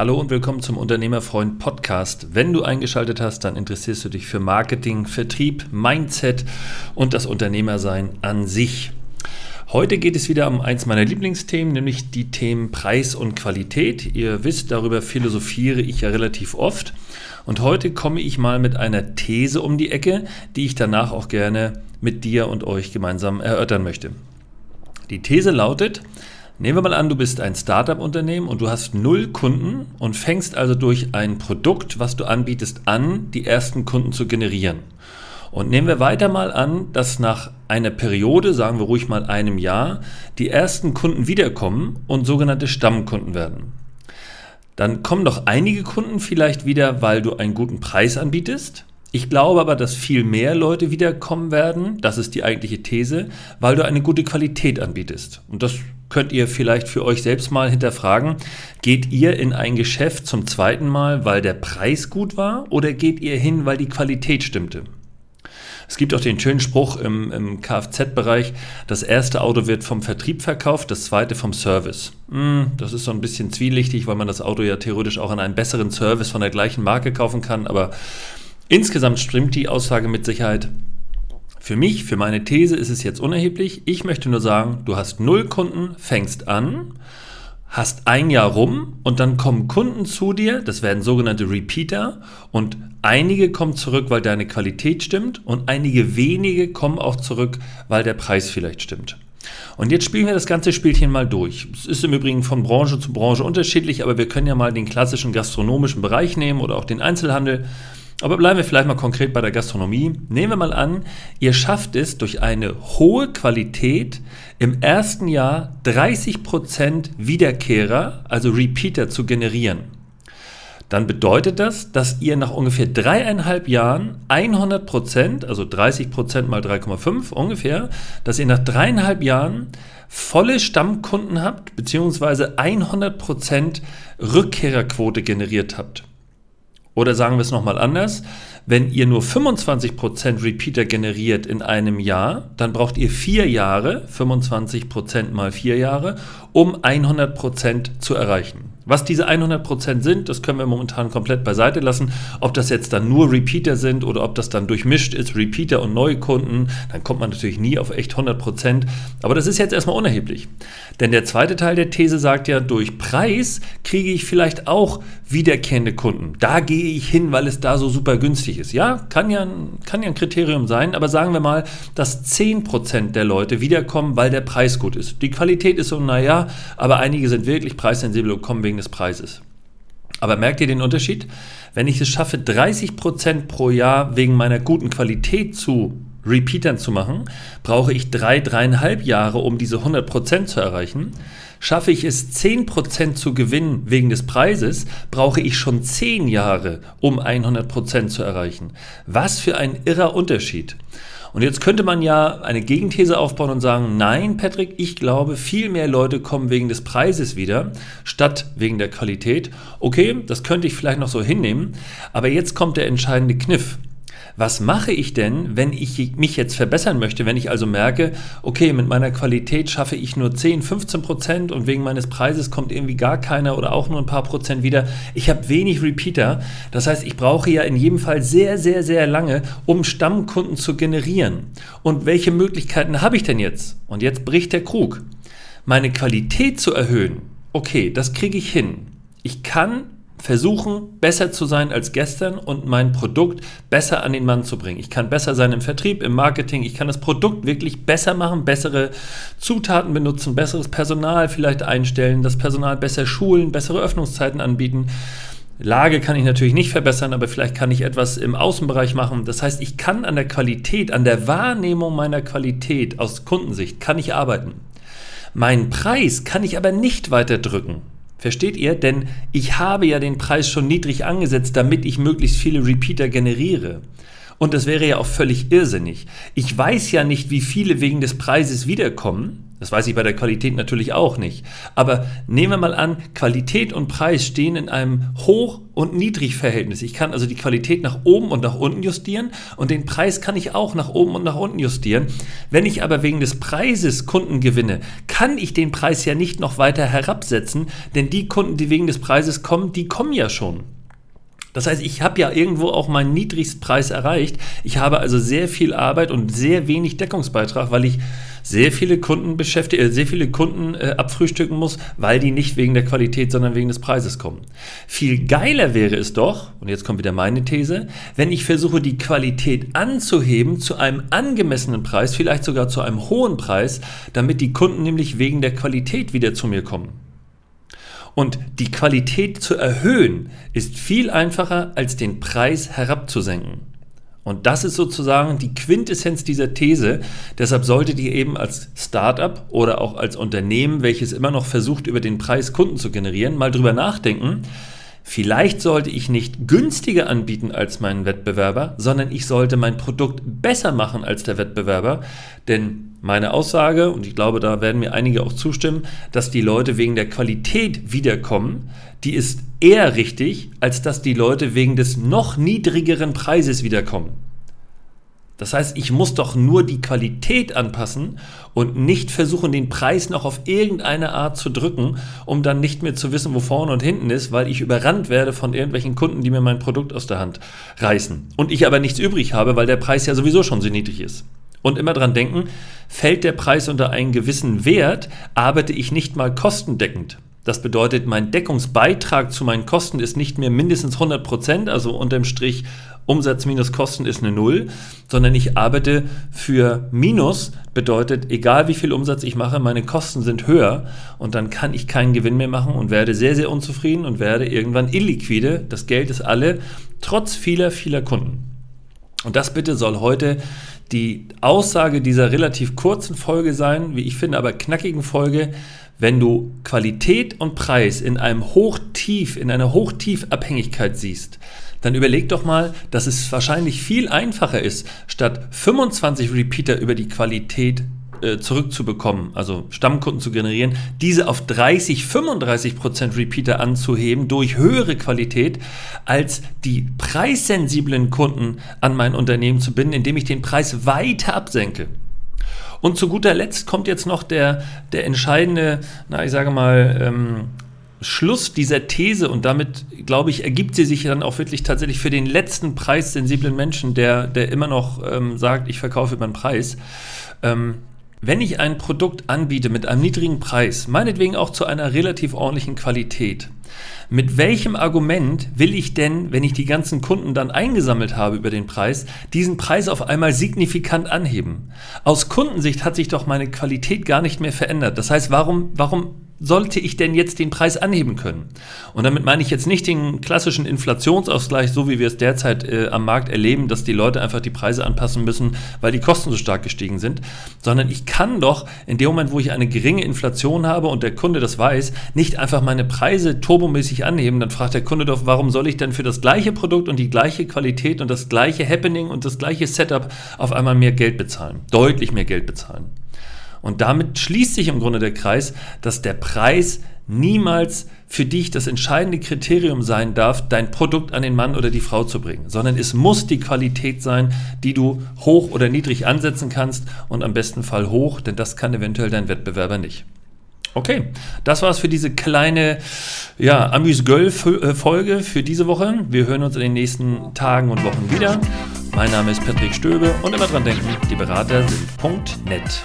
Hallo und willkommen zum Unternehmerfreund Podcast. Wenn du eingeschaltet hast, dann interessierst du dich für Marketing, Vertrieb, Mindset und das Unternehmersein an sich. Heute geht es wieder um eins meiner Lieblingsthemen, nämlich die Themen Preis und Qualität. Ihr wisst, darüber philosophiere ich ja relativ oft. Und heute komme ich mal mit einer These um die Ecke, die ich danach auch gerne mit dir und euch gemeinsam erörtern möchte. Die These lautet, Nehmen wir mal an, du bist ein Startup-Unternehmen und du hast null Kunden und fängst also durch ein Produkt, was du anbietest, an, die ersten Kunden zu generieren. Und nehmen wir weiter mal an, dass nach einer Periode, sagen wir ruhig mal einem Jahr, die ersten Kunden wiederkommen und sogenannte Stammkunden werden. Dann kommen doch einige Kunden vielleicht wieder, weil du einen guten Preis anbietest. Ich glaube aber, dass viel mehr Leute wiederkommen werden, das ist die eigentliche These, weil du eine gute Qualität anbietest. Und das könnt ihr vielleicht für euch selbst mal hinterfragen. Geht ihr in ein Geschäft zum zweiten Mal, weil der Preis gut war oder geht ihr hin, weil die Qualität stimmte? Es gibt auch den schönen Spruch im, im Kfz-Bereich, das erste Auto wird vom Vertrieb verkauft, das zweite vom Service. Hm, das ist so ein bisschen zwielichtig, weil man das Auto ja theoretisch auch an einem besseren Service von der gleichen Marke kaufen kann, aber insgesamt stimmt die Aussage mit Sicherheit. Für mich, für meine These ist es jetzt unerheblich. Ich möchte nur sagen, du hast null Kunden, fängst an, hast ein Jahr rum und dann kommen Kunden zu dir, das werden sogenannte Repeater und einige kommen zurück, weil deine Qualität stimmt und einige wenige kommen auch zurück, weil der Preis vielleicht stimmt. Und jetzt spielen wir das ganze Spielchen mal durch. Es ist im Übrigen von Branche zu Branche unterschiedlich, aber wir können ja mal den klassischen gastronomischen Bereich nehmen oder auch den Einzelhandel. Aber bleiben wir vielleicht mal konkret bei der Gastronomie. Nehmen wir mal an, ihr schafft es durch eine hohe Qualität im ersten Jahr 30% Wiederkehrer, also Repeater, zu generieren. Dann bedeutet das, dass ihr nach ungefähr dreieinhalb Jahren 100%, also 30% mal 3,5 ungefähr, dass ihr nach dreieinhalb Jahren volle Stammkunden habt, beziehungsweise 100% Rückkehrerquote generiert habt. Oder sagen wir es nochmal anders, wenn ihr nur 25% Repeater generiert in einem Jahr, dann braucht ihr vier Jahre, 25% mal vier Jahre, um 100% zu erreichen. Was diese 100% sind, das können wir momentan komplett beiseite lassen. Ob das jetzt dann nur Repeater sind oder ob das dann durchmischt ist, Repeater und Neukunden, dann kommt man natürlich nie auf echt 100%. Aber das ist jetzt erstmal unerheblich. Denn der zweite Teil der These sagt ja, durch Preis kriege ich vielleicht auch wiederkehrende Kunden. Da gehe ich hin, weil es da so super günstig ist. Ja, kann ja, kann ja ein Kriterium sein, aber sagen wir mal, dass 10% der Leute wiederkommen, weil der Preis gut ist. Die Qualität ist so, naja, aber einige sind wirklich preissensibel und kommen wegen des Preises. Aber merkt ihr den Unterschied? Wenn ich es schaffe, 30% pro Jahr wegen meiner guten Qualität zu Repeatern zu machen, brauche ich drei, dreieinhalb Jahre, um diese 100% zu erreichen. Schaffe ich es 10% zu gewinnen wegen des Preises, brauche ich schon 10 Jahre, um 100% zu erreichen. Was für ein irrer Unterschied. Und jetzt könnte man ja eine Gegenthese aufbauen und sagen, nein, Patrick, ich glaube, viel mehr Leute kommen wegen des Preises wieder, statt wegen der Qualität. Okay, das könnte ich vielleicht noch so hinnehmen, aber jetzt kommt der entscheidende Kniff was mache ich denn, wenn ich mich jetzt verbessern möchte, wenn ich also merke, okay, mit meiner Qualität schaffe ich nur 10, 15 Prozent und wegen meines Preises kommt irgendwie gar keiner oder auch nur ein paar Prozent wieder. Ich habe wenig Repeater. Das heißt, ich brauche ja in jedem Fall sehr, sehr, sehr lange, um Stammkunden zu generieren. Und welche Möglichkeiten habe ich denn jetzt? Und jetzt bricht der Krug. Meine Qualität zu erhöhen, okay, das kriege ich hin. Ich kann versuchen, besser zu sein als gestern und mein Produkt besser an den Mann zu bringen. Ich kann besser sein im Vertrieb, im Marketing, ich kann das Produkt wirklich besser machen, bessere Zutaten benutzen, besseres Personal vielleicht einstellen, das Personal besser schulen, bessere Öffnungszeiten anbieten. Lage kann ich natürlich nicht verbessern, aber vielleicht kann ich etwas im Außenbereich machen. Das heißt, ich kann an der Qualität, an der Wahrnehmung meiner Qualität aus Kundensicht, kann ich arbeiten. Meinen Preis kann ich aber nicht weiter drücken. Versteht ihr? Denn ich habe ja den Preis schon niedrig angesetzt, damit ich möglichst viele Repeater generiere. Und das wäre ja auch völlig irrsinnig. Ich weiß ja nicht, wie viele wegen des Preises wiederkommen. Das weiß ich bei der Qualität natürlich auch nicht. Aber nehmen wir mal an, Qualität und Preis stehen in einem Hoch- und Niedrigverhältnis. Ich kann also die Qualität nach oben und nach unten justieren und den Preis kann ich auch nach oben und nach unten justieren. Wenn ich aber wegen des Preises Kunden gewinne, kann ich den Preis ja nicht noch weiter herabsetzen, denn die Kunden, die wegen des Preises kommen, die kommen ja schon. Das heißt, ich habe ja irgendwo auch meinen Niedrigstpreis erreicht. Ich habe also sehr viel Arbeit und sehr wenig Deckungsbeitrag, weil ich sehr viele Kunden beschäftige, äh, sehr viele Kunden äh, abfrühstücken muss, weil die nicht wegen der Qualität, sondern wegen des Preises kommen. Viel geiler wäre es doch, und jetzt kommt wieder meine These, wenn ich versuche, die Qualität anzuheben zu einem angemessenen Preis, vielleicht sogar zu einem hohen Preis, damit die Kunden nämlich wegen der Qualität wieder zu mir kommen. Und die Qualität zu erhöhen ist viel einfacher, als den Preis herabzusenken. Und das ist sozusagen die Quintessenz dieser These. Deshalb solltet ihr eben als Startup oder auch als Unternehmen, welches immer noch versucht, über den Preis Kunden zu generieren, mal drüber nachdenken. Vielleicht sollte ich nicht günstiger anbieten als meinen Wettbewerber, sondern ich sollte mein Produkt besser machen als der Wettbewerber. Denn meine Aussage, und ich glaube, da werden mir einige auch zustimmen, dass die Leute wegen der Qualität wiederkommen, die ist eher richtig, als dass die Leute wegen des noch niedrigeren Preises wiederkommen. Das heißt, ich muss doch nur die Qualität anpassen und nicht versuchen, den Preis noch auf irgendeine Art zu drücken, um dann nicht mehr zu wissen, wo vorne und hinten ist, weil ich überrannt werde von irgendwelchen Kunden, die mir mein Produkt aus der Hand reißen. Und ich aber nichts übrig habe, weil der Preis ja sowieso schon so niedrig ist. Und immer dran denken, fällt der Preis unter einen gewissen Wert, arbeite ich nicht mal kostendeckend. Das bedeutet, mein Deckungsbeitrag zu meinen Kosten ist nicht mehr mindestens 100 Prozent, also unterm Strich Umsatz minus Kosten ist eine Null, sondern ich arbeite für Minus, bedeutet, egal wie viel Umsatz ich mache, meine Kosten sind höher und dann kann ich keinen Gewinn mehr machen und werde sehr, sehr unzufrieden und werde irgendwann illiquide. Das Geld ist alle, trotz vieler, vieler Kunden. Und das bitte soll heute die Aussage dieser relativ kurzen Folge sein, wie ich finde, aber knackigen Folge. Wenn du Qualität und Preis in einem Hochtief, in einer Hochtiefabhängigkeit siehst, dann überleg doch mal, dass es wahrscheinlich viel einfacher ist, statt 25 Repeater über die Qualität äh, zurückzubekommen, also Stammkunden zu generieren, diese auf 30, 35 Prozent Repeater anzuheben durch höhere Qualität, als die preissensiblen Kunden an mein Unternehmen zu binden, indem ich den Preis weiter absenke. Und zu guter Letzt kommt jetzt noch der, der entscheidende, na, ich sage mal, ähm, Schluss dieser These und damit, glaube ich, ergibt sie sich dann auch wirklich tatsächlich für den letzten preissensiblen Menschen, der, der immer noch ähm, sagt, ich verkaufe den Preis. Ähm, wenn ich ein Produkt anbiete mit einem niedrigen Preis, meinetwegen auch zu einer relativ ordentlichen Qualität, mit welchem Argument will ich denn, wenn ich die ganzen Kunden dann eingesammelt habe über den Preis, diesen Preis auf einmal signifikant anheben? Aus Kundensicht hat sich doch meine Qualität gar nicht mehr verändert. Das heißt, warum, warum sollte ich denn jetzt den Preis anheben können? Und damit meine ich jetzt nicht den klassischen Inflationsausgleich, so wie wir es derzeit äh, am Markt erleben, dass die Leute einfach die Preise anpassen müssen, weil die Kosten so stark gestiegen sind, sondern ich kann doch in dem Moment, wo ich eine geringe Inflation habe und der Kunde das weiß, nicht einfach meine Preise turbomäßig anheben. Dann fragt der Kunde doch, warum soll ich denn für das gleiche Produkt und die gleiche Qualität und das gleiche Happening und das gleiche Setup auf einmal mehr Geld bezahlen? Deutlich mehr Geld bezahlen. Und damit schließt sich im Grunde der Kreis, dass der Preis niemals für dich das entscheidende Kriterium sein darf, dein Produkt an den Mann oder die Frau zu bringen, sondern es muss die Qualität sein, die du hoch oder niedrig ansetzen kannst und am besten Fall hoch, denn das kann eventuell dein Wettbewerber nicht. Okay, das war's für diese kleine ja, Amüs-Göll-Folge für diese Woche. Wir hören uns in den nächsten Tagen und Wochen wieder. Mein Name ist Patrick Stöbe und immer dran denken, die Berater sind.net.